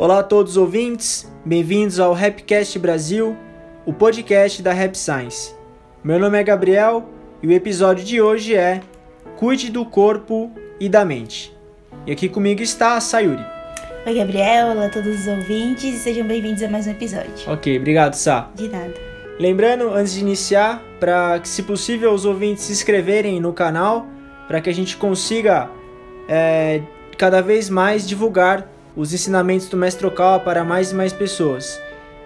Olá a todos os ouvintes, bem-vindos ao Rapcast Brasil, o podcast da Rap Science. Meu nome é Gabriel e o episódio de hoje é Cuide do corpo e da mente. E aqui comigo está a Sayuri. Oi, Gabriel, olá a todos os ouvintes e sejam bem-vindos a mais um episódio. Ok, obrigado, Sá. De nada. Lembrando, antes de iniciar, para que, se possível, os ouvintes se inscreverem no canal, para que a gente consiga é, cada vez mais divulgar os ensinamentos do Mestre Okawa para mais e mais pessoas.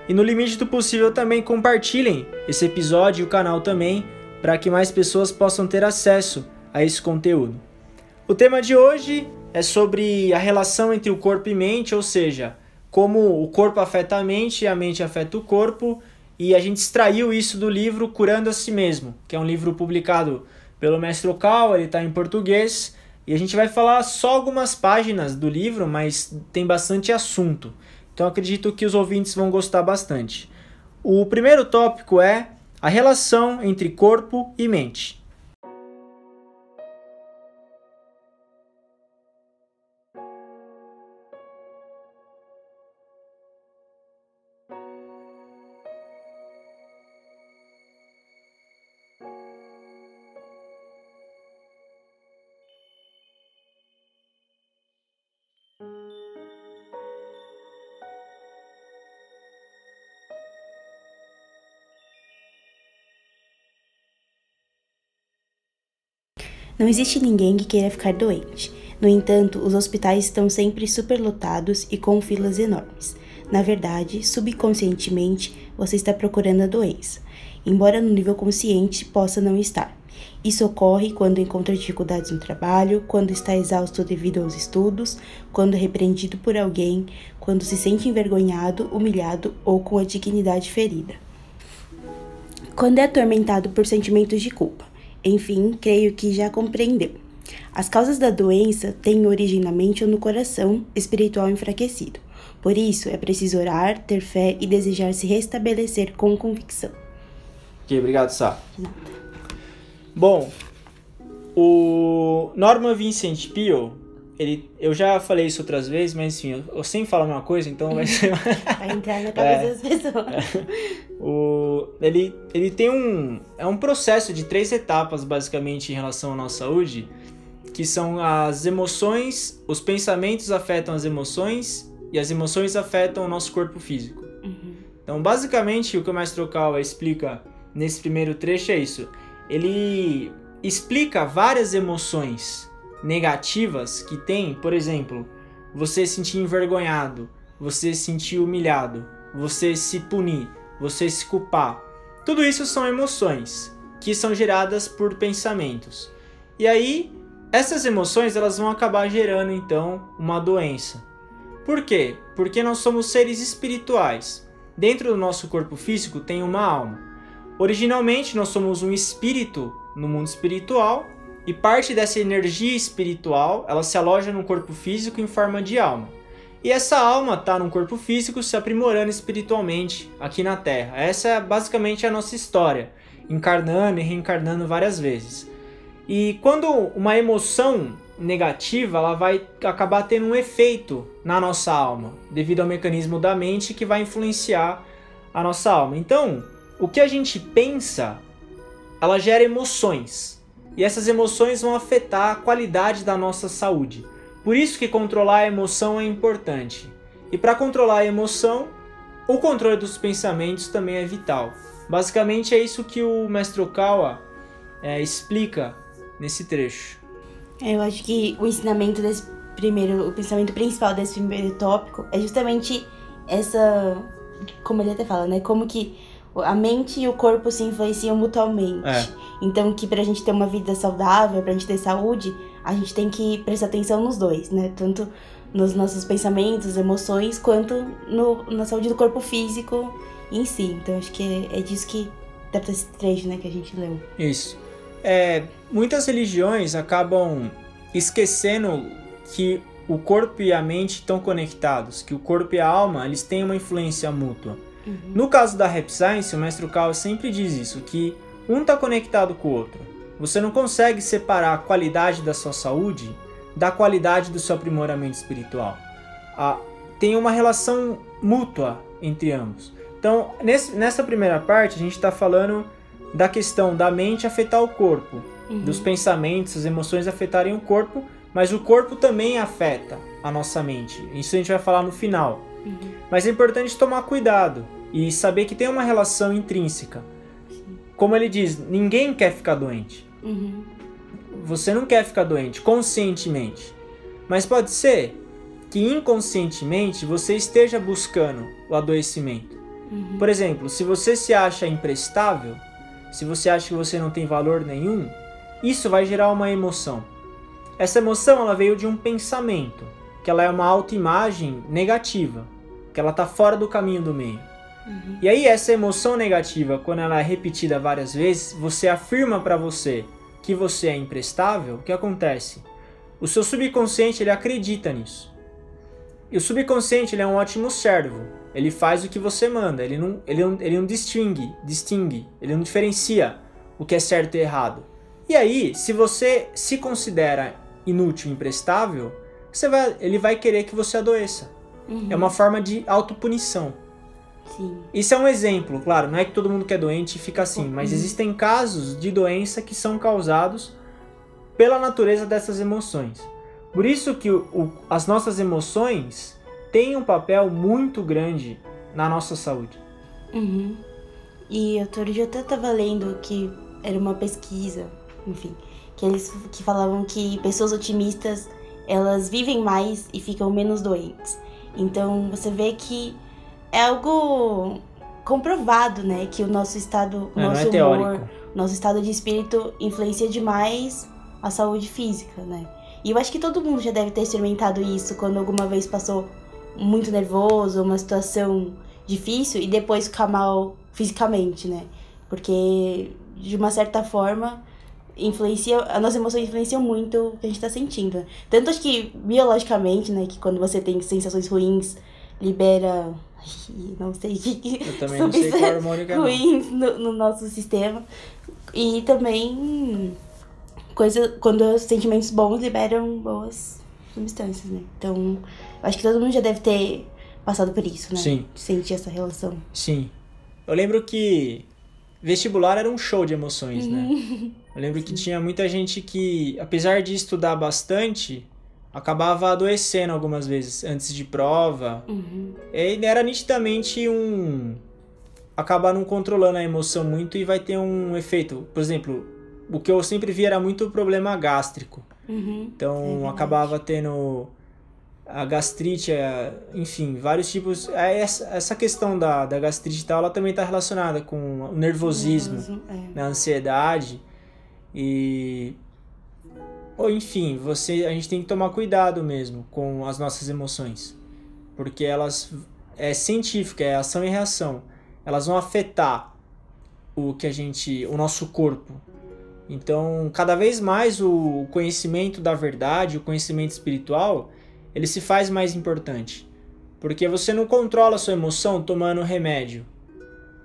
E no limite do possível também compartilhem esse episódio e o canal também, para que mais pessoas possam ter acesso a esse conteúdo. O tema de hoje é sobre a relação entre o corpo e mente, ou seja, como o corpo afeta a mente e a mente afeta o corpo, e a gente extraiu isso do livro Curando a Si Mesmo, que é um livro publicado pelo Mestre Okawa, ele está em português, e a gente vai falar só algumas páginas do livro, mas tem bastante assunto. Então acredito que os ouvintes vão gostar bastante. O primeiro tópico é a relação entre corpo e mente. Não existe ninguém que queira ficar doente. No entanto, os hospitais estão sempre superlotados e com filas enormes. Na verdade, subconscientemente, você está procurando a doença, embora no nível consciente possa não estar. Isso ocorre quando encontra dificuldades no trabalho, quando está exausto devido aos estudos, quando é repreendido por alguém, quando se sente envergonhado, humilhado ou com a dignidade ferida. Quando é atormentado por sentimentos de culpa. Enfim, creio que já compreendeu. As causas da doença têm origem na mente ou no coração espiritual enfraquecido. Por isso, é preciso orar, ter fé e desejar se restabelecer com convicção. Ok, obrigado, Sá. Bom, o Norman Vincent Peale, ele, eu já falei isso outras vezes, mas enfim, eu, eu sempre falo uma coisa, então vai ser... Vai entrar na cabeça É. das pessoas. O, ele, ele tem um. É um processo de três etapas, basicamente, em relação à nossa saúde, que são as emoções, os pensamentos afetam as emoções e as emoções afetam o nosso corpo físico. Uhum. Então, basicamente, o que o Mestre Okawa explica nesse primeiro trecho é isso. Ele explica várias emoções negativas que tem, por exemplo, você se sentir envergonhado, você se sentir humilhado, você se punir, você se culpar. Tudo isso são emoções que são geradas por pensamentos. E aí, essas emoções elas vão acabar gerando então uma doença. Por quê? Porque nós somos seres espirituais. Dentro do nosso corpo físico tem uma alma. Originalmente nós somos um espírito no mundo espiritual e parte dessa energia espiritual ela se aloja no corpo físico em forma de alma. E essa alma está no corpo físico se aprimorando espiritualmente aqui na Terra. Essa é basicamente a nossa história, encarnando e reencarnando várias vezes. E quando uma emoção negativa, ela vai acabar tendo um efeito na nossa alma, devido ao mecanismo da mente que vai influenciar a nossa alma. Então, o que a gente pensa, ela gera emoções. E essas emoções vão afetar a qualidade da nossa saúde. Por isso que controlar a emoção é importante. E para controlar a emoção, o controle dos pensamentos também é vital. Basicamente é isso que o Mestre Okawa é, explica nesse trecho. Eu acho que o ensinamento desse primeiro, o pensamento principal desse primeiro tópico é justamente essa, como ele até fala, né? Como que a mente e o corpo se influenciam mutuamente. É. Então que pra gente ter uma vida saudável, pra gente ter saúde, a gente tem que prestar atenção nos dois, né? Tanto nos nossos pensamentos, emoções, quanto no, na saúde do corpo físico em si. Então acho que é, é disso que trata esse trecho, né, que a gente leu. Isso. É, muitas religiões acabam esquecendo que o corpo e a mente estão conectados, que o corpo e a alma eles têm uma influência mútua. No caso da Rap Science, o mestre Kawa sempre diz isso, que um está conectado com o outro. Você não consegue separar a qualidade da sua saúde da qualidade do seu aprimoramento espiritual. A- tem uma relação mútua entre ambos. Então, nesse, nessa primeira parte, a gente está falando da questão da mente afetar o corpo, uhum. dos pensamentos, as emoções afetarem o corpo, mas o corpo também afeta a nossa mente. Isso a gente vai falar no final. Uhum. Mas é importante tomar cuidado e saber que tem uma relação intrínseca. Sim. Como ele diz, ninguém quer ficar doente. Uhum. Você não quer ficar doente conscientemente. Mas pode ser que inconscientemente você esteja buscando o adoecimento. Uhum. Por exemplo, se você se acha imprestável, se você acha que você não tem valor nenhum, isso vai gerar uma emoção. Essa emoção ela veio de um pensamento, que ela é uma autoimagem negativa, que ela está fora do caminho do meio. Uhum. E aí essa emoção negativa, quando ela é repetida várias vezes, você afirma para você que você é imprestável, o que acontece? O seu subconsciente ele acredita nisso. E o subconsciente ele é um ótimo servo. Ele faz o que você manda. Ele não, ele não, ele não distingue, distingue, ele não diferencia o que é certo e errado. E aí, se você se considera inútil, imprestável, você vai, ele vai querer que você adoeça. Uhum. É uma forma de autopunição. Sim. Isso é um exemplo, claro, não é que todo mundo que é doente fica assim, mas uhum. existem casos de doença que são causados pela natureza dessas emoções. Por isso que o, o, as nossas emoções têm um papel muito grande na nossa saúde. Uhum. E outro dia eu até estava lendo que era uma pesquisa, enfim, que eles que falavam que pessoas otimistas elas vivem mais e ficam menos doentes. Então você vê que é algo comprovado, né, que o nosso estado, o é, nosso é humor, nosso estado de espírito influencia demais a saúde física, né? E eu acho que todo mundo já deve ter experimentado isso quando alguma vez passou muito nervoso, uma situação difícil e depois ficar mal fisicamente, né? Porque de uma certa forma influencia, as nossas emoções influenciam muito o que a gente tá sentindo. Tanto acho que biologicamente, né, que quando você tem sensações ruins, libera não sei que Eu também não sei qual hormônio que é ruins no, no nosso sistema. E também coisa, quando os sentimentos bons liberam boas substâncias, né? Então, acho que todo mundo já deve ter passado por isso, né? Sim. Sentir essa relação. Sim. Eu lembro que vestibular era um show de emoções, né? Eu lembro que tinha muita gente que, apesar de estudar bastante, acabava adoecendo algumas vezes antes de prova. Uhum. E era nitidamente um acabar não controlando a emoção muito e vai ter um efeito. Por exemplo, o que eu sempre vi era muito problema gástrico. Uhum, então é acabava tendo a gastrite, é, enfim, vários tipos. É, essa, essa questão da, da gastrite e tal, ela também está relacionada com o nervosismo, Nervoso, é. Né, a ansiedade. E. Ou enfim, você, a gente tem que tomar cuidado mesmo com as nossas emoções. Porque elas. É científica, é ação e reação. Elas vão afetar o que a gente. o nosso corpo então, cada vez mais o conhecimento da verdade, o conhecimento espiritual, ele se faz mais importante. Porque você não controla sua emoção tomando remédio.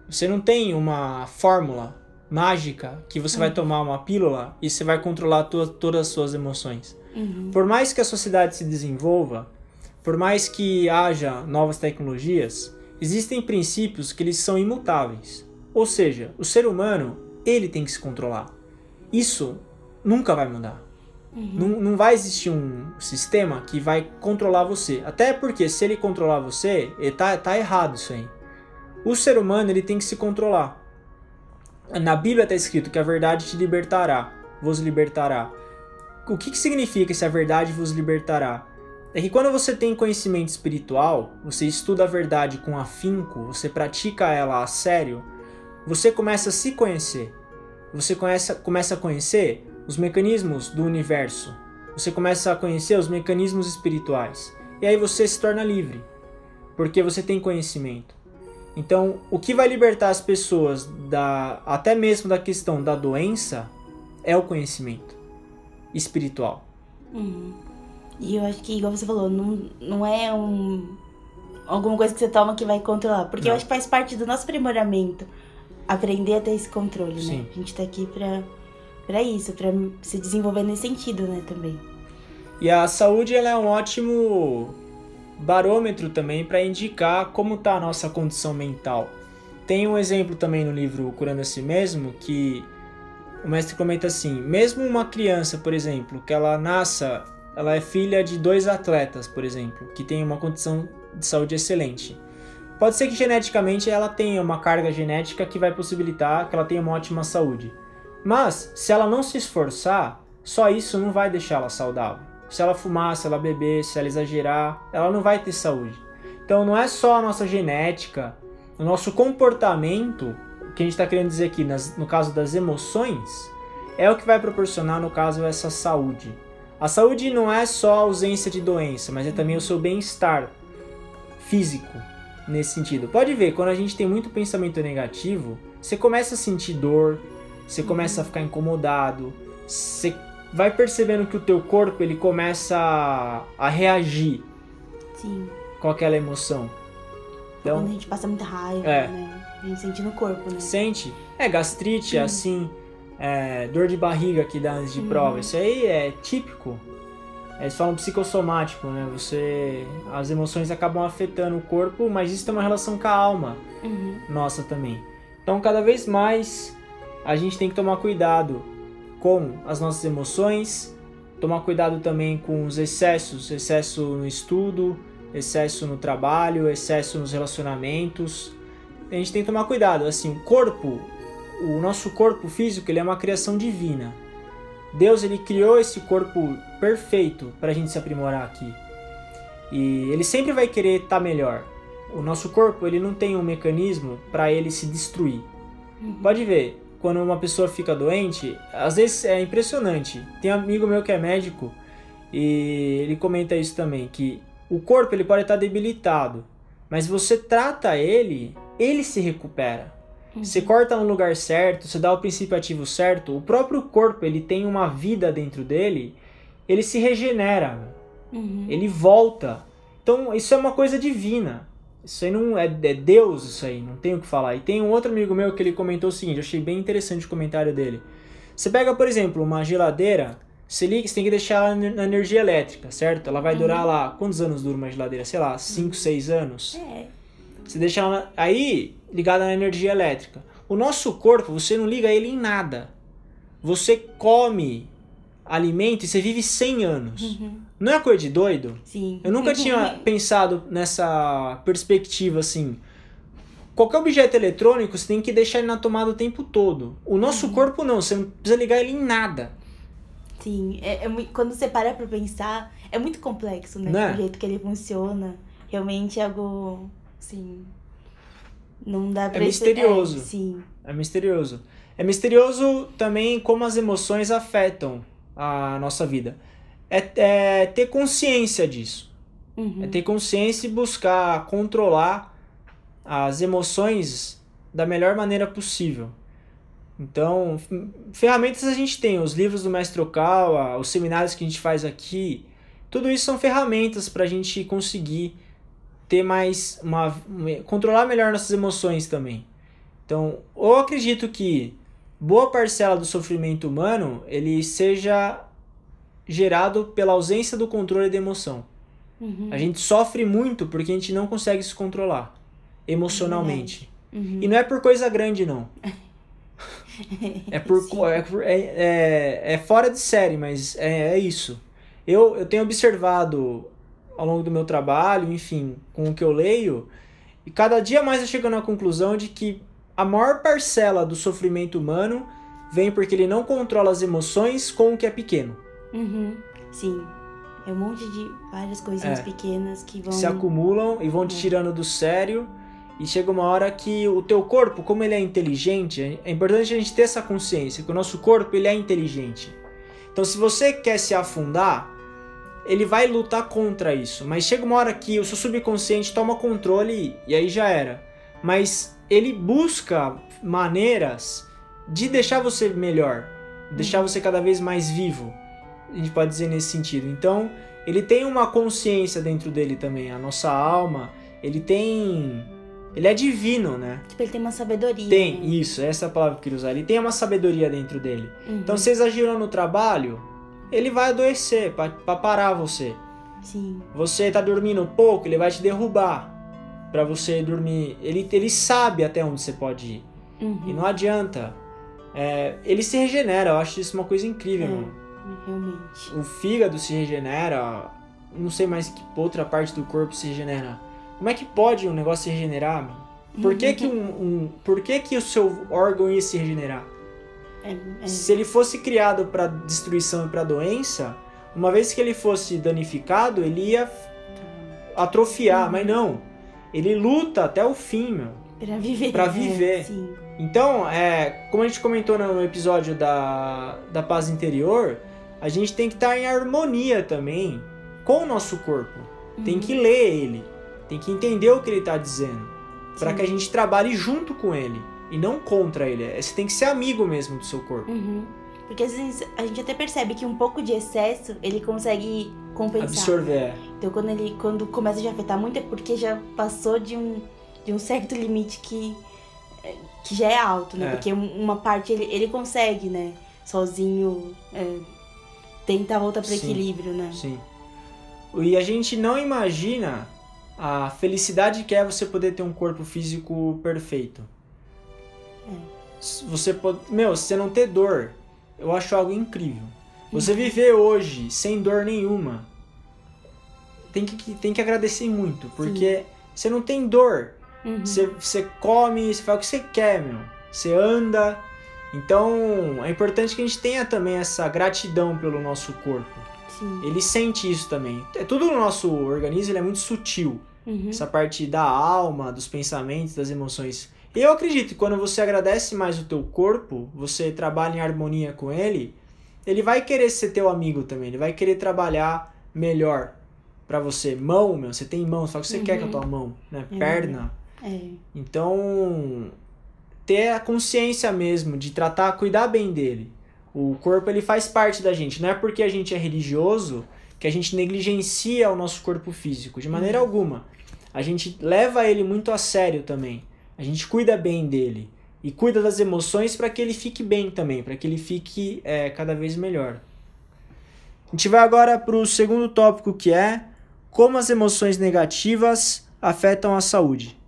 Você não tem uma fórmula mágica que você uhum. vai tomar uma pílula e você vai controlar todas as suas emoções. Uhum. Por mais que a sociedade se desenvolva, por mais que haja novas tecnologias, existem princípios que eles são imutáveis. Ou seja, o ser humano, ele tem que se controlar. Isso nunca vai mudar. Uhum. Não, não vai existir um sistema que vai controlar você. Até porque se ele controlar você, ele tá, tá errado isso aí. O ser humano ele tem que se controlar. Na Bíblia está escrito que a verdade te libertará, vos libertará. O que, que significa se a verdade vos libertará? É que quando você tem conhecimento espiritual, você estuda a verdade com afinco, você pratica ela a sério, você começa a se conhecer você começa, começa a conhecer os mecanismos do universo. Você começa a conhecer os mecanismos espirituais. E aí você se torna livre, porque você tem conhecimento. Então, o que vai libertar as pessoas da até mesmo da questão da doença é o conhecimento espiritual. Uhum. E eu acho que, igual você falou, não, não é um alguma coisa que você toma que vai controlar, porque não. eu acho que faz parte do nosso aprimoramento aprender a ter esse controle, né? Sim. né? A gente tá aqui pra, pra isso, pra se desenvolver nesse sentido, né, também. E a saúde, ela é um ótimo barômetro também para indicar como está a nossa condição mental. Tem um exemplo também no livro Curando a Si Mesmo que o mestre comenta assim: mesmo uma criança, por exemplo, que ela nasça, ela é filha de dois atletas, por exemplo, que tem uma condição de saúde excelente. Pode ser que geneticamente ela tenha uma carga genética que vai possibilitar que ela tenha uma ótima saúde. Mas, se ela não se esforçar, só isso não vai deixar ela saudável. Se ela fumar, se ela beber, se ela exagerar, ela não vai ter saúde. Então não é só a nossa genética, o nosso comportamento, que a gente está querendo dizer aqui nas, no caso das emoções, é o que vai proporcionar, no caso, essa saúde. A saúde não é só a ausência de doença, mas é também o seu bem-estar físico nesse sentido. Pode ver, quando a gente tem muito pensamento negativo, você começa a sentir dor, você começa a ficar incomodado, você vai percebendo que o teu corpo ele começa a, a reagir Sim. com aquela emoção. Quando a Então, gente passa muita raiva, É. né? A gente sente no corpo, né? sente. É gastrite, Hum. assim, é, dor de barriga que dá antes de Uhum. prova. Isso aí é típico. Eles falam psicossomático, né? Você. As emoções acabam afetando o corpo, mas isso tem uma relação com a alma. Uhum. nossa também. Então, cada vez mais a gente tem que tomar cuidado com as nossas emoções, tomar cuidado também com os excessos, excesso no estudo, excesso no trabalho, excesso nos relacionamentos. A gente tem que tomar cuidado, assim, o corpo, o nosso corpo físico, ele é uma criação divina. Deus ele criou esse corpo perfeito para a gente se aprimorar aqui. E ele sempre vai querer estar melhor. O nosso corpo ele não tem um mecanismo para ele se destruir. Pode ver, quando uma pessoa fica doente, às vezes é impressionante. Tem um amigo meu que é médico e ele comenta isso também que o corpo ele pode estar debilitado, mas você trata ele, ele se recupera. Você corta no lugar certo, você dá o princípio ativo certo, o próprio corpo ele tem uma vida dentro dele, ele se regenera, Uhum. ele volta. Então isso é uma coisa divina. Isso aí não é, é Deus, isso aí, não tem o que falar. E tem um outro amigo meu que ele comentou o seguinte, eu achei bem interessante o comentário dele. Você pega, por exemplo, uma geladeira, você liga, você tem que deixar ela na energia elétrica, certo? Ela vai durar lá, quantos anos dura uma geladeira? Sei lá, 5, 6 anos. É. Você deixa ela aí ligada na energia elétrica. O nosso corpo, você não liga ele em nada. Você come alimento e você vive 100 anos. Uhum. Não é coisa de doido? Sim. Eu nunca tinha pensado nessa perspectiva assim. Qualquer objeto eletrônico você tem que deixar ele na tomada o tempo todo. O nosso corpo não, você não precisa ligar ele em nada. Sim, é, é quando você para pra pensar, é muito complexo, né? Né? O jeito que ele funciona. Realmente é algo, assim, não dá pra... expli- misterioso. É, sim. É misterioso. É misterioso também como as emoções afetam a nossa vida. É, é ter consciência disso. Uhum. É ter consciência e buscar controlar as emoções da melhor maneira possível. Então, ferramentas a gente tem, os livros do Mestre Okawa, os seminários que a gente faz aqui, tudo isso são ferramentas para a gente conseguir ter mais uma controlar melhor nossas emoções também. Então, eu acredito que boa parcela do sofrimento humano ele seja gerado pela ausência do controle da emoção. Uhum. A gente sofre muito porque a gente não consegue se controlar emocionalmente. Uhum. E não é por coisa grande, não. É por é, por- é, é, é fora de série, mas é, é isso. Eu, eu tenho observado ao longo do meu trabalho, enfim, com o que eu leio, e cada dia mais eu chego na conclusão de que a maior parcela do sofrimento humano vem porque ele não controla as emoções com o que é pequeno. Uhum. Sim. É um monte de várias coisinhas É. pequenas que vão... se acumulam e vão te tirando do sério. E chega uma hora que o teu corpo, como ele é inteligente, é importante a gente ter essa consciência que o nosso corpo ele é inteligente. Então, se você quer se afundar, ele vai lutar contra isso. Mas chega uma hora que o seu subconsciente toma controle e aí já era. Mas ele busca maneiras de deixar você melhor, deixar você cada vez mais vivo. A gente pode dizer nesse sentido. Então, ele tem uma consciência dentro dele também, a nossa alma, ele tem ele é divino, né? Tipo, ele tem uma sabedoria. Tem, né? isso, essa é a palavra que eu queria usar. Ele tem uma sabedoria dentro dele. Uhum. Então, se exagerou no trabalho, ele vai adoecer pra pra parar você. Sim. Você tá dormindo pouco, ele vai te derrubar para você dormir. Ele, ele sabe até onde você pode ir. Uhum. E não adianta. É, ele se regenera, eu acho isso uma coisa incrível, É. mano. Realmente. O fígado se regenera, não sei mais que outra parte do corpo se regenera. Como é que pode um negócio se regenerar, mano? Por que que, um, um- por que que o seu órgão ia se regenerar? É, é. Se ele fosse criado para destruição e para doença, uma vez que ele fosse danificado, ele ia atrofiar, mas não. Ele luta até o fim, meu. Pra viver. Pra é, viver. sim. Então, é, como a gente comentou no episódio da, da paz interior, a gente tem que estar em harmonia também com o nosso corpo. Tem Uhum. que ler ele, tem que entender o que ele está dizendo, para que a gente trabalhe junto com ele e não contra ele. É, Você tem que ser amigo mesmo do seu corpo, Uhum. Porque às vezes a gente até percebe que um pouco de excesso ele consegue compensar. absorver. Então quando ele quando começa a já afetar muito é porque já passou de um, de um certo limite que, é, que já é alto, né? É. Porque um- uma parte ele, ele consegue, né? Sozinho é, tentar voltar para Sim. equilíbrio, né? Sim. E a gente não imagina a felicidade que é você poder ter um corpo físico perfeito. Se Você pode, meu, você não ter dor, eu acho algo incrível. Você viver hoje sem dor nenhuma, tem que, tem que agradecer muito, porque você não tem dor. Uhum. Você, você come, você faz o que você quer, meu. Você anda. Então, é importante que a gente tenha também essa gratidão pelo nosso corpo. Sim. Ele sente isso também. É tudo no nosso organismo, ele é muito sutil. Uhum. Essa parte da alma, dos pensamentos, das emoções. E eu acredito que quando você agradece mais o teu corpo, você trabalha em harmonia com ele, ele vai querer ser teu amigo também. Ele vai querer trabalhar melhor pra você. Mão, meu, você tem mão, o que você quer com a tua mão, né? É. Perna. É. Então, ter a consciência mesmo de tratar, cuidar bem dele. O corpo ele faz parte da gente. Não é porque a gente é religioso que a gente negligencia o nosso corpo físico, de maneira alguma. A gente leva ele muito a sério também. A gente cuida bem dele e cuida das emoções para que ele fique bem também, para que ele fique é, cada vez melhor. A gente vai agora para o segundo tópico que é como as emoções negativas afetam a saúde.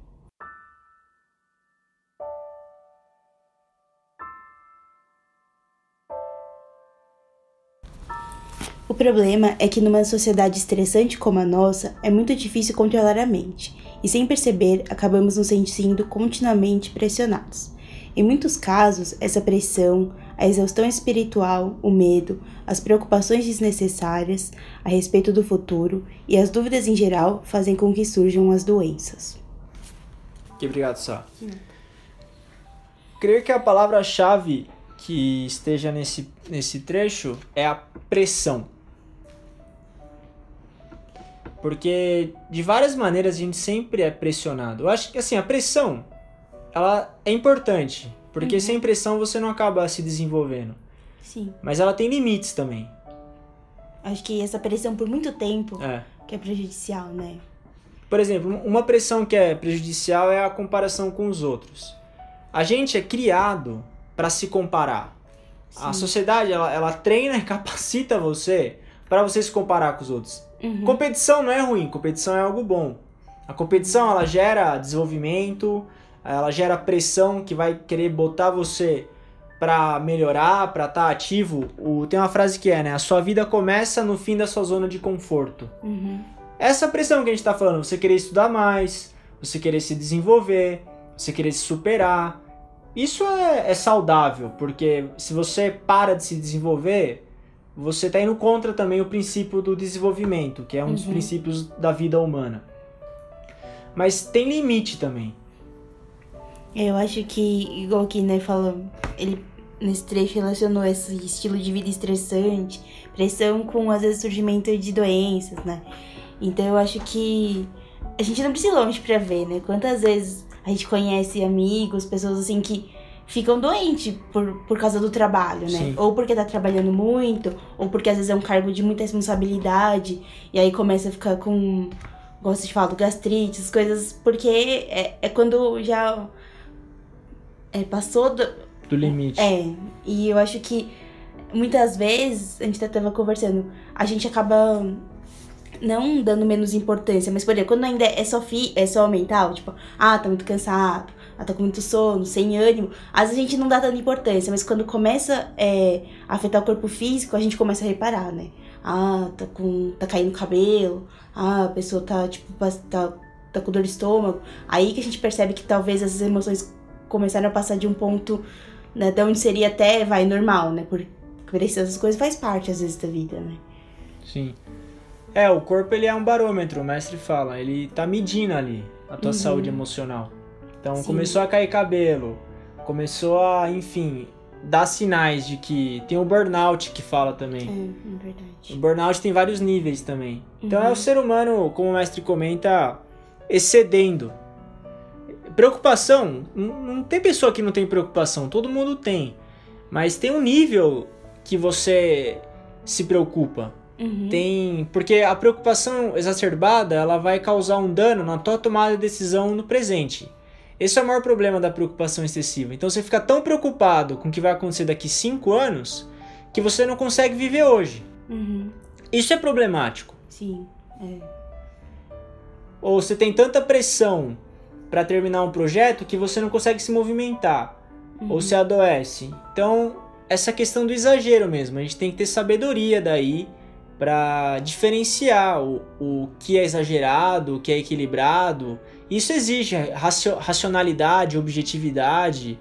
O problema é que numa sociedade estressante como a nossa, é muito difícil controlar a mente, e sem perceber, acabamos nos sentindo continuamente pressionados. Em muitos casos, essa pressão, a exaustão espiritual, o medo, as preocupações desnecessárias a respeito do futuro e as dúvidas em geral fazem com que surjam as doenças. Que obrigado, Sá. Creio que a palavra-chave que esteja nesse, nesse trecho é a pressão. Porque de várias maneiras a gente sempre é pressionado. Eu acho que assim, a pressão ela é importante, porque sem pressão você não acaba se desenvolvendo. Sim, Mas ela tem limites também. acho que essa pressão por muito tempo É. que é prejudicial, né? Por exemplo, uma pressão que é prejudicial é a comparação com os outros. A gente é criado para se comparar. A Sim. sociedade ela, ela treina e capacita você para você se comparar com os outros. Uhum. Competição não é ruim, competição é algo bom. A competição ela gera desenvolvimento, ela gera pressão que vai querer botar você para melhorar, para estar ativo. O, tem uma frase que é, né? A sua vida começa no fim da sua zona de conforto. Uhum. Essa pressão que a gente tá falando, você querer estudar mais, você querer se desenvolver, você querer se superar. Isso é, é saudável, porque se você para de se desenvolver, você tá indo contra também o princípio do desenvolvimento, que é um dos Uhum. princípios da vida humana. Mas tem limite também. Eu acho que, igual que né, fala, ele nesse trecho relacionou esse estilo de vida estressante, pressão com às vezes surgimento de doenças, né? Então eu acho que a gente não precisa ir longe pra ver, né? Quantas vezes a gente conhece amigos, pessoas assim que ficam doentes por, por causa do trabalho, né? Sim. Ou porque tá trabalhando muito, ou porque às vezes é um cargo de muita responsabilidade, e aí começa a ficar com, gosto de falar, do gastrite, essas coisas, porque é, é quando já é, passou do, Do limite. é, e eu acho que muitas vezes, a gente até tava conversando, a gente acaba não dando menos importância, mas por exemplo, quando ainda é só, fi, é só mental, tipo, ah, tá muito cansado, ah, tá com muito sono, sem ânimo, às vezes a gente não dá tanta importância, mas quando começa é, a afetar o corpo físico, a gente começa a reparar, né? Ah, tá com. tá caindo cabelo, ah, a pessoa tá, tipo, tá, tá com dor de estômago. Aí que a gente percebe que talvez essas emoções começaram a passar de um ponto, né, de onde seria até, vai, normal, né? Porque essas coisas faz parte, às vezes, da vida, né? Sim. É, o corpo ele é um barômetro, o mestre fala. Ele tá medindo ali a tua uhum. saúde emocional. Então Sim. começou a cair cabelo, começou a, enfim, dar sinais de que tem o burnout que fala também. É, é verdade. O burnout tem vários níveis também. Então uhum. é o ser humano, como o mestre comenta, excedendo. Preocupação, não tem pessoa que não tem preocupação, todo mundo tem. Mas tem um nível que você se preocupa. Uhum. Tem, porque a preocupação exacerbada, ela vai causar um dano na tua tomada de decisão no presente. Esse é o maior problema da preocupação excessiva. Então você fica tão preocupado com o que vai acontecer daqui 5 anos que você não consegue viver hoje. Uhum. Isso é problemático. Sim, é. Ou você tem tanta pressão para terminar um projeto que você não consegue se movimentar. Uhum. Ou se adoece. Então, essa questão do exagero mesmo. A gente tem que ter sabedoria daí para diferenciar o, o que é exagerado, o que é equilibrado. Isso exige racionalidade, objetividade,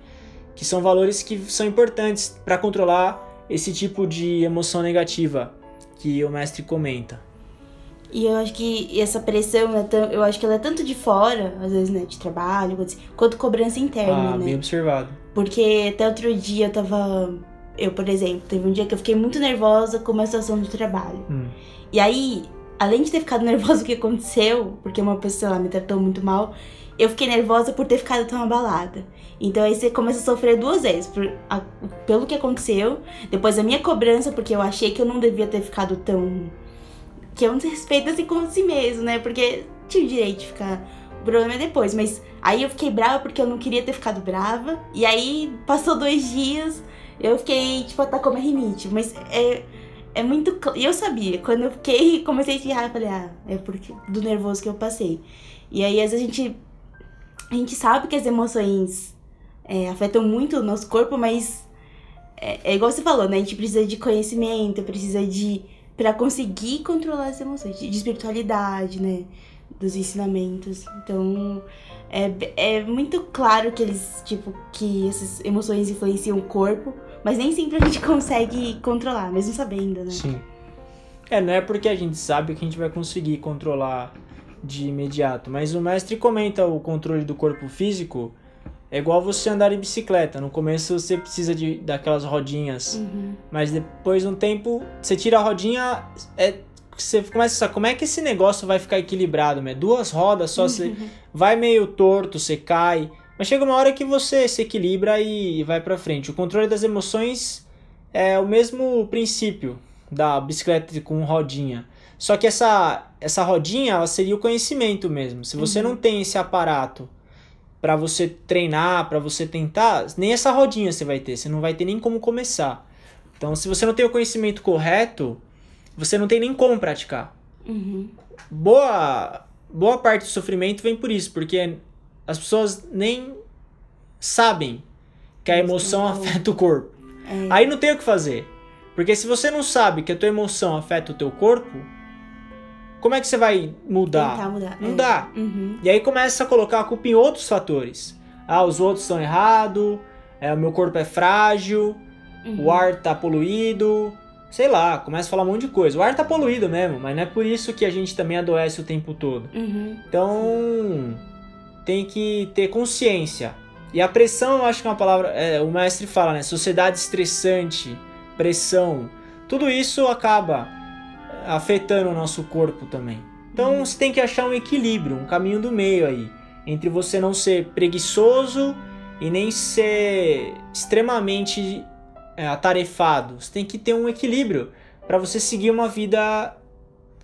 que são valores que são importantes para controlar esse tipo de emoção negativa que o mestre comenta. E eu acho que essa pressão, eu acho que ela é tanto de fora, às vezes, né, de trabalho, quanto cobrança interna, ah, né? bem observado. Porque até outro dia eu tava eu, por exemplo, teve um dia que eu fiquei muito nervosa com uma situação de trabalho. Hum. E aí, além de ter ficado nervosa o que aconteceu, porque uma pessoa, lá, me tratou muito mal, eu fiquei nervosa por ter ficado tão abalada. Então aí você começa a sofrer duas vezes, por, a, pelo que aconteceu, depois a minha cobrança, porque eu achei que eu não devia ter ficado tão. Que é um desrespeito assim com si mesmo, né? Porque tinha o direito de ficar. O problema é depois, mas aí eu fiquei brava porque eu não queria ter ficado brava. E aí passou dois dias, eu fiquei, tipo, tá como rinite. Mas é, é muito. E eu sabia, quando eu fiquei, comecei a espirrar, eu falei, ah, é porque do nervoso que eu passei. E aí, às vezes, a gente. A gente sabe que as emoções é, afetam muito o nosso corpo, mas é, é, igual você falou, né? A gente precisa de conhecimento, precisa de. para conseguir controlar as emoções, de, de espiritualidade, né? Dos ensinamentos. Então, é, é muito claro que eles, tipo, que essas emoções influenciam o corpo. Mas nem sempre a gente consegue controlar, mesmo sabendo, né? Sim. É, não é porque a gente sabe que a gente vai conseguir controlar de imediato. Mas o mestre comenta o controle do corpo físico. É igual você andar em bicicleta. No começo você precisa de daquelas rodinhas. Uhum. Mas depois de um tempo, você tira a rodinha, é, você começa a pensar, como é que esse negócio vai ficar equilibrado? Né? Duas rodas só, você vai meio torto, você cai. Mas chega uma hora que você se equilibra e vai para frente. O controle das emoções é o mesmo princípio da bicicleta com rodinha. Só que essa, essa rodinha ela seria o conhecimento mesmo. Se você uhum. não tem esse aparato para você treinar, para você tentar, nem essa rodinha você vai ter. Você não vai ter nem como começar. Então, se você não tem o conhecimento correto, você não tem nem como praticar. Uhum. Boa, boa parte do sofrimento vem por isso, porque as pessoas nem sabem que a emoção afeta o corpo. É. Aí não tem o que fazer. Porque se você não sabe que a tua emoção afeta o teu corpo, como é que você vai mudar? mudar. Não é. dá. Uhum. E aí começa a colocar a culpa em outros fatores. Ah, os outros estão errados, é, o meu corpo é frágil, uhum. o ar tá poluído, sei lá, começa a falar um monte de coisa. O ar tá poluído mesmo, mas não é por isso que a gente também adoece o tempo todo. Uhum. Então, tem que ter consciência. E a pressão, eu acho que é uma palavra. É, o mestre fala, né? Sociedade estressante, pressão. Tudo isso acaba afetando o nosso corpo também. Então uhum. você tem que achar um equilíbrio, um caminho do meio aí. Entre você não ser preguiçoso e nem ser extremamente é, atarefado. Você tem que ter um equilíbrio para você seguir uma vida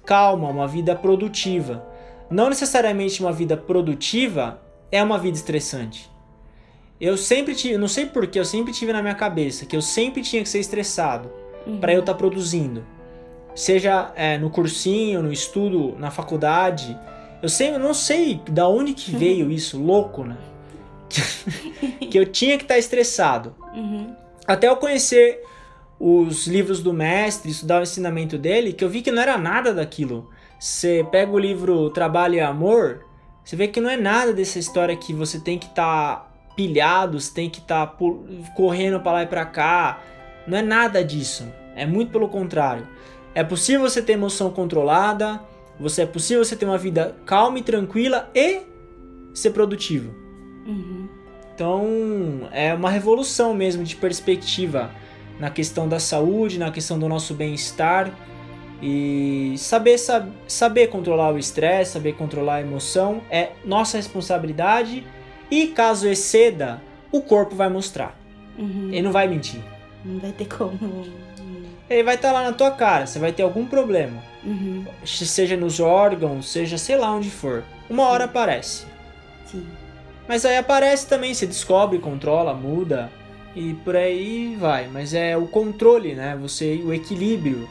calma, uma vida produtiva não necessariamente uma vida produtiva é uma vida estressante. Eu sempre tive, não sei porquê, eu sempre tive na minha cabeça que eu sempre tinha que ser estressado uhum. para eu estar tá produzindo. seja é, no cursinho, no estudo, na faculdade. Eu eu não sei da onde que veio isso, louco, né? que eu tinha que estar tá estressado. Uhum. Até eu conhecer os livros do mestre, estudar o ensinamento dele, que eu vi que não era nada daquilo. Você pega o livro Trabalho e Amor, você vê que não é nada dessa história que você tem que estar tá pilhado, você tem que estar tá correndo para lá e para cá. Não é nada disso. É muito pelo contrário. É possível você ter emoção controlada, você é possível você ter uma vida calma e tranquila e ser produtivo. Uhum. Então é uma revolução mesmo de perspectiva na questão da saúde, na questão do nosso bem-estar e saber, sab saber controlar o estresse, saber controlar a emoção é nossa responsabilidade e caso exceda, o corpo vai mostrar. Uhum. Ele não vai mentir. Não vai ter como. Ele vai estar tá lá na tua cara, você vai ter algum problema. Uhum. Seja nos órgãos, seja sei lá onde for. Uma hora aparece. Sim. Mas aí aparece também, você descobre, controla, muda e por aí vai. Mas é o controle, né? Você, o equilíbrio.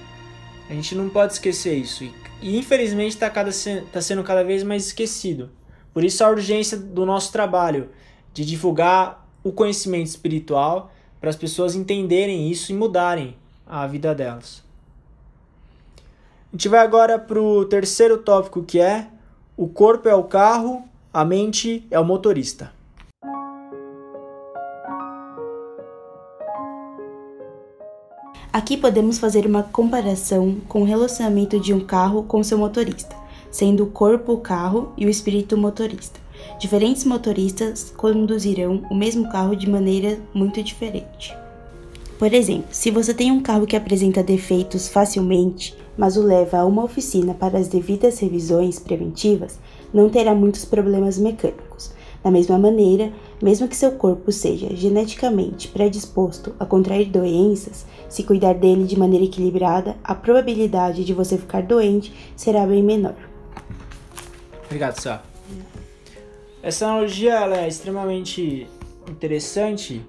A gente não pode esquecer isso. E, e infelizmente está tá sendo cada vez mais esquecido. Por isso a urgência do nosso trabalho de divulgar o conhecimento espiritual para as pessoas entenderem isso e mudarem a vida delas. A gente vai agora para o terceiro tópico que é o corpo é o carro, a mente é o motorista. Aqui podemos fazer uma comparação com o relacionamento de um carro com seu motorista, sendo o corpo o carro e o espírito o motorista. Diferentes motoristas conduzirão o mesmo carro de maneira muito diferente. Por exemplo, se você tem um carro que apresenta defeitos facilmente, mas o leva a uma oficina para as devidas revisões preventivas, não terá muitos problemas mecânicos. Da mesma maneira, mesmo que seu corpo seja geneticamente predisposto a contrair doenças, se cuidar dele de maneira equilibrada, a probabilidade de você ficar doente será bem menor. Obrigado, Sá. Essa analogia é extremamente interessante.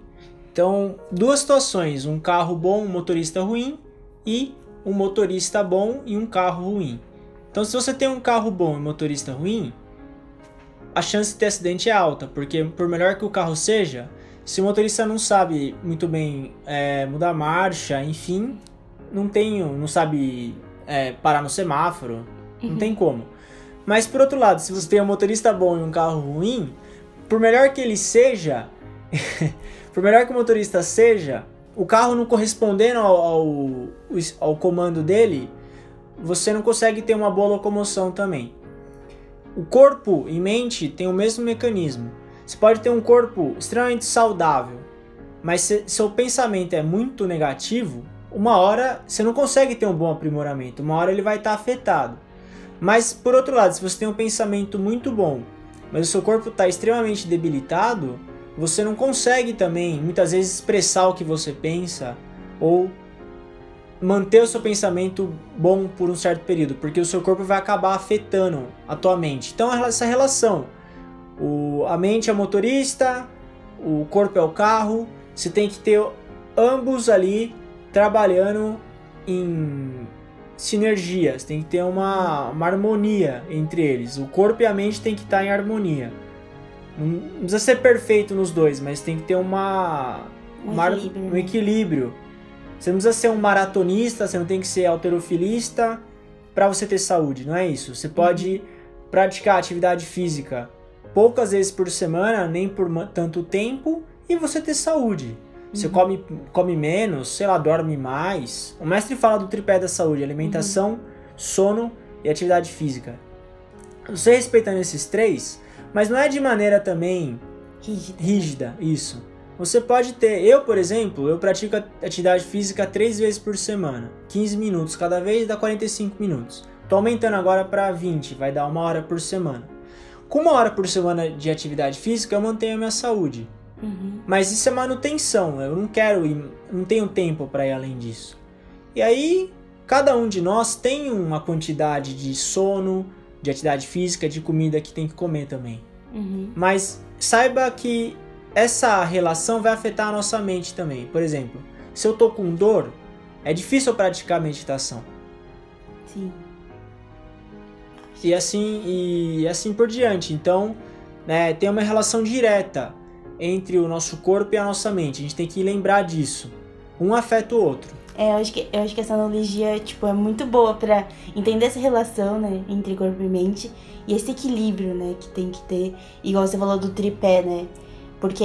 Então, duas situações: um carro bom, um motorista ruim, e um motorista bom e um carro ruim. Então, se você tem um carro bom e um motorista ruim, a chance de ter acidente é alta, porque por melhor que o carro seja, se o motorista não sabe muito bem é, mudar marcha, enfim, não tem, não sabe é, parar no semáforo, uhum. não tem como. Mas por outro lado, se você tem um motorista bom e um carro ruim, por melhor que ele seja, por melhor que o motorista seja, o carro não correspondendo ao, ao, ao comando dele, você não consegue ter uma boa locomoção também. O corpo e mente tem o mesmo mecanismo. Você pode ter um corpo extremamente saudável, mas se seu pensamento é muito negativo, uma hora você não consegue ter um bom aprimoramento, uma hora ele vai estar afetado. Mas por outro lado, se você tem um pensamento muito bom, mas o seu corpo está extremamente debilitado, você não consegue também muitas vezes expressar o que você pensa ou manter o seu pensamento bom por um certo período, porque o seu corpo vai acabar afetando a tua mente. Então essa relação, o, a mente é o motorista, o corpo é o carro, você tem que ter ambos ali trabalhando em sinergia, você tem que ter uma, uma harmonia entre eles. O corpo e a mente tem que estar em harmonia. Não, precisa ser perfeito nos dois, mas tem que ter uma, um, equilíbrio. um equilíbrio você não precisa ser um maratonista, você não tem que ser alterofilista para você ter saúde, não é isso. Você pode praticar atividade física poucas vezes por semana, nem por tanto tempo, e você ter saúde. Você uhum. come, come menos, sei lá, dorme mais. O mestre fala do tripé da saúde: alimentação, uhum. sono e atividade física. Você respeitando esses três, mas não é de maneira também rígida, rígida isso. Você pode ter, eu por exemplo, eu pratico atividade física três vezes por semana, 15 minutos cada vez dá 45 minutos. Tô aumentando agora para 20, vai dar uma hora por semana. Com uma hora por semana de atividade física eu mantenho a minha saúde. Uhum. Mas isso é manutenção, eu não quero ir, não tenho tempo para ir além disso. E aí, cada um de nós tem uma quantidade de sono, de atividade física, de comida que tem que comer também. Uhum. Mas saiba que essa relação vai afetar a nossa mente também. Por exemplo, se eu tô com dor, é difícil eu praticar meditação. Sim. E assim, e assim por diante. Então, né, tem uma relação direta entre o nosso corpo e a nossa mente. A gente tem que lembrar disso. Um afeta o outro. É, eu acho que, eu acho que essa analogia, tipo, é muito boa pra entender essa relação, né, entre corpo e mente e esse equilíbrio, né, que tem que ter, igual você falou do tripé, né, porque,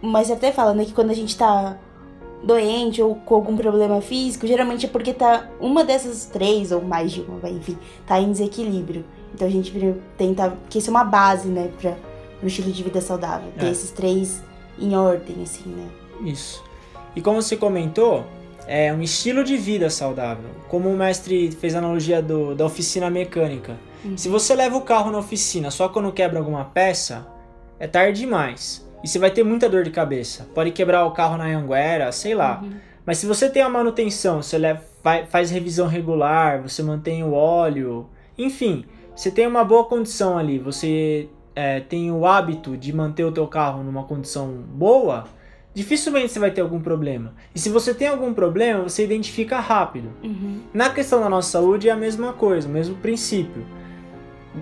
mas até fala, né, que quando a gente tá doente ou com algum problema físico, geralmente é porque tá uma dessas três ou mais de uma, vai, enfim, tá em desequilíbrio. Então a gente tenta, que isso é uma base, né, para um estilo de vida saudável, ter é. esses três em ordem, assim, né. Isso. E como você comentou, é um estilo de vida saudável. Como o mestre fez a analogia do, da oficina mecânica. Uhum. Se você leva o carro na oficina só quando quebra alguma peça, é tarde demais. E você vai ter muita dor de cabeça. Pode quebrar o carro na Anguera, sei lá. Uhum. Mas se você tem a manutenção, você leva, faz revisão regular, você mantém o óleo, enfim, você tem uma boa condição ali, você é, tem o hábito de manter o teu carro numa condição boa, dificilmente você vai ter algum problema. E se você tem algum problema, você identifica rápido. Uhum. Na questão da nossa saúde é a mesma coisa, o mesmo princípio.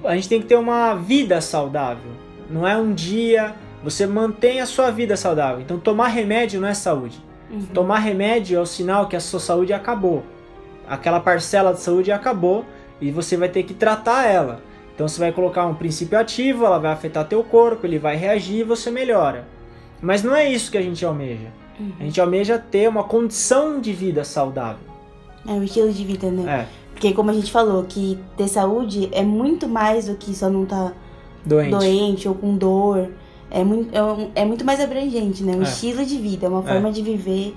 A gente tem que ter uma vida saudável. Não é um dia, você mantém a sua vida saudável. Então tomar remédio não é saúde. Uhum. Tomar remédio é o sinal que a sua saúde acabou. Aquela parcela de saúde acabou e você vai ter que tratar ela. Então você vai colocar um princípio ativo, ela vai afetar teu corpo, ele vai reagir e você melhora. Mas não é isso que a gente almeja. Uhum. A gente almeja ter uma condição de vida saudável. É um estilo de vida, né? É. Porque como a gente falou, que ter saúde é muito mais do que só não estar tá doente. doente ou com dor. É muito, é, é muito mais abrangente, né? Um É. estilo de vida, uma forma de viver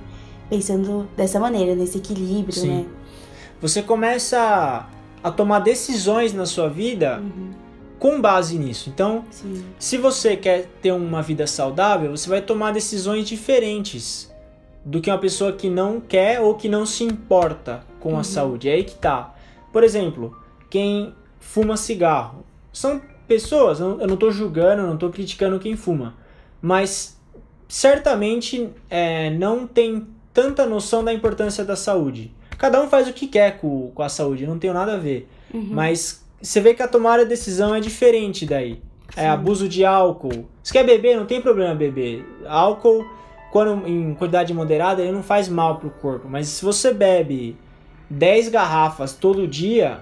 pensando dessa maneira, nesse equilíbrio, Sim. né? Você começa a tomar decisões na sua vida Uhum. com base nisso. Então, Sim. se você quer ter uma vida saudável, você vai tomar decisões diferentes do que uma pessoa que não quer ou que não se importa com a Uhum. saúde. É aí que tá. Por exemplo, quem fuma cigarro. São pessoas, eu não tô julgando, não tô criticando quem fuma. Mas certamente é, não tem tanta noção da importância da saúde. Cada um faz o que quer com, com a saúde, não tenho nada a ver. Uhum. Mas você vê que a tomada de decisão é diferente daí. É Sim. abuso de álcool. Se quer beber, não tem problema beber. Álcool, quando em quantidade moderada, ele não faz mal pro corpo. Mas se você bebe 10 garrafas todo dia,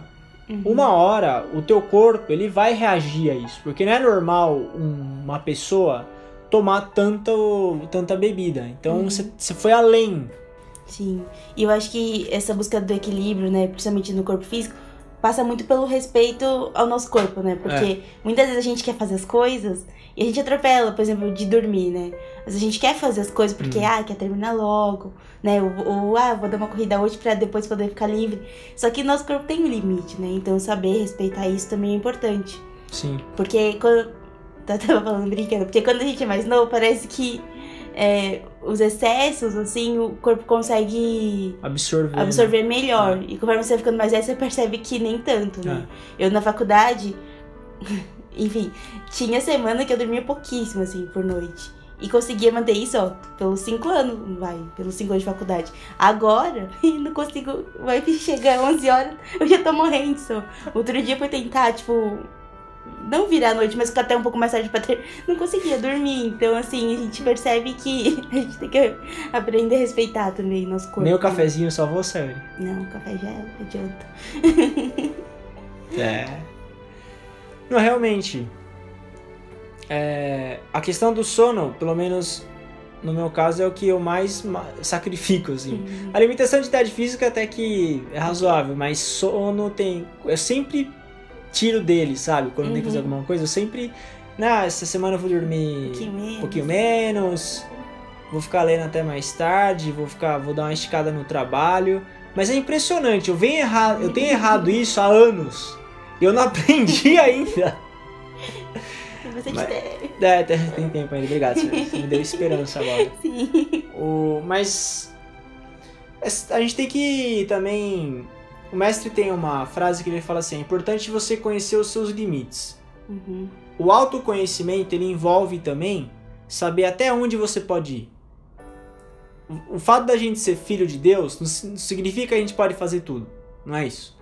Uhum. uma hora o teu corpo ele vai reagir a isso. Porque não é normal um- uma pessoa tomar tanta, tanta bebida. Então Uhum. você você foi além. Sim. E eu acho que essa busca do equilíbrio, né, principalmente no corpo físico, passa muito pelo respeito ao nosso corpo, né? Porque muitas vezes a gente quer fazer as coisas e a gente atropela, por exemplo, de dormir, né? Mas a gente quer fazer as coisas porque, Hum. ah, quer terminar logo, né? Ou, ou, ah, vou dar uma corrida hoje pra depois poder ficar livre. Só que nosso corpo tem um limite, né? Então saber respeitar isso também é importante. Sim. Porque quando. Eu tava falando brincando, porque quando a gente é mais novo, parece que é, os excessos, assim, o corpo consegue Absorver. né? absorver melhor. E conforme você vai ficando mais velho, você percebe que nem tanto, né? Eu na faculdade, enfim, tinha semana que eu dormia pouquíssimo, assim, por noite. E conseguia manter isso, ó, pelos cinco anos, vai, pelos cinco anos de faculdade. Agora, não consigo, vai chegar 11 horas, eu já tô morrendo só. Outro dia foi tentar, tipo, não virar a noite, mas ficar até um pouco mais tarde pra ter. Não conseguia dormir. Então, assim, a gente percebe que a gente tem que aprender a respeitar também nosso corpo. Nem o né? cafezinho salvou, sério. Não, o café já adianta. É. Não, realmente. É, a questão do sono, pelo menos no meu caso, é o que eu mais ma- sacrifico, assim. A limitação de idade física até que é razoável, mas sono tem. Eu sempre tiro dele, sabe? Quando eu tenho que fazer Uhum. alguma coisa, eu sempre. Nah, essa semana eu vou dormir Um pouquinho menos. um pouquinho menos, vou ficar lendo até mais tarde, vou ficar, vou dar uma esticada no trabalho. Mas é impressionante, eu venho errado, eu tenho errado isso há anos. E eu não aprendi ainda. Bastante Mas-. É, tem, tem tempo ainda, obrigado. Você me deu esperança agora. Sim. O, mas a gente tem que também. O mestre tem uma frase que ele fala assim: é importante você conhecer os seus limites. Uhum. O autoconhecimento ele envolve também saber até onde você pode ir. O- fato da gente ser filho de Deus não significa que a gente pode fazer tudo. Não é isso.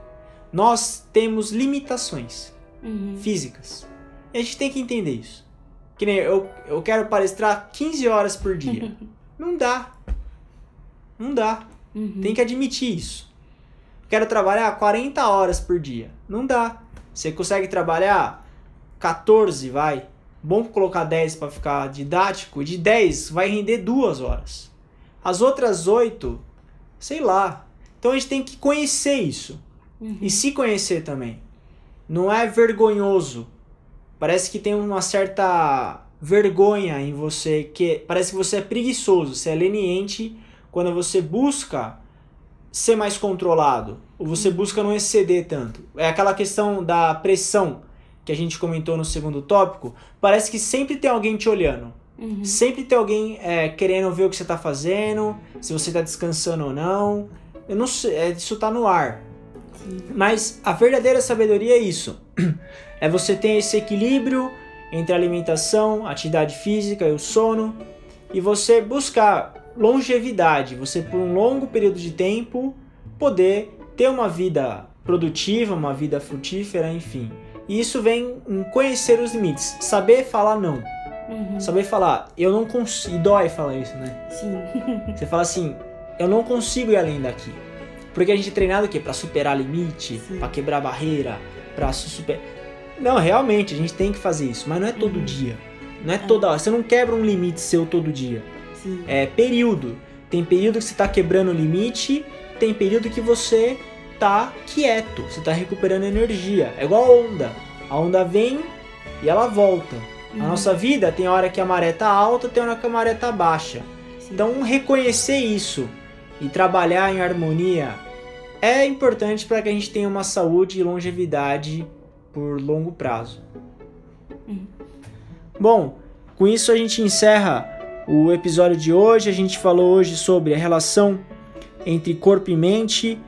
nós temos limitações Uhum. físicas. A gente tem que entender isso. Que nem eu, eu quero palestrar 15 horas por dia. Não dá. Não dá. Uhum. Tem que admitir isso. Quero trabalhar 40 horas por dia. Não dá. Você consegue trabalhar 14, vai. Bom colocar 10 para ficar didático. De 10 vai render 2 horas. As outras 8, sei lá. Então a gente tem que conhecer isso. Uhum. E se conhecer também. Não é vergonhoso. Parece que tem uma certa vergonha em você, que parece que você é preguiçoso, você é leniente quando você busca ser mais controlado, ou você busca não exceder tanto. É aquela questão da pressão que a gente comentou no segundo tópico. Parece que sempre tem alguém te olhando. Uhum. Sempre tem alguém é, querendo ver o que você tá fazendo, se você tá descansando ou não. Eu não sei, é, isso tá no ar. Sim. Mas a verdadeira sabedoria é isso. É você ter esse equilíbrio entre a alimentação, a atividade física e o sono e você buscar longevidade, você por um longo período de tempo poder ter uma vida produtiva, uma vida frutífera, enfim. E isso vem em conhecer os limites, saber falar não, Uhum. saber falar eu não consigo, e dói falar isso, né? Sim. Você fala assim, eu não consigo ir além daqui. Porque a gente é treinado o quê? Pra superar limite, pra quebrar barreira, su- super... Não, realmente, a gente tem que fazer isso, mas não é todo Uhum. dia. Não é toda hora. Você não quebra um limite seu todo dia. Sim. É período. Tem período que você tá quebrando o limite, tem período que você tá quieto, você tá recuperando energia. É igual a onda. A onda vem e ela volta. A Uhum. nossa vida tem hora que a maré tá alta, tem hora que a maré tá baixa. Sim. Então, reconhecer isso e trabalhar em harmonia é importante para que a gente tenha uma saúde e longevidade por longo prazo. Uhum. Bom, com isso a gente encerra o episódio de hoje. A gente falou hoje sobre a relação entre corpo e mente.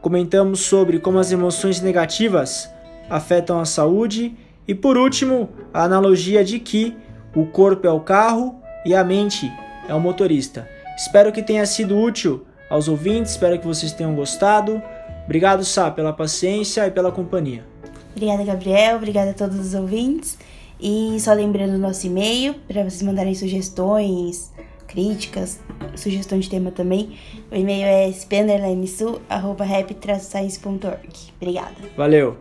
Comentamos sobre como as emoções negativas afetam a saúde. E por último, a analogia de que o corpo é o carro e a mente é o motorista. Espero que tenha sido útil aos ouvintes, espero que vocês tenham gostado. Obrigado, Sá, pela paciência e pela companhia. Obrigada, Gabriel. Obrigada a todos os ouvintes. E só lembrando o nosso e-mail, para vocês mandarem sugestões, críticas, sugestão de tema também. O e-mail é spenderlinesu.rap-science.org. Obrigada. Valeu!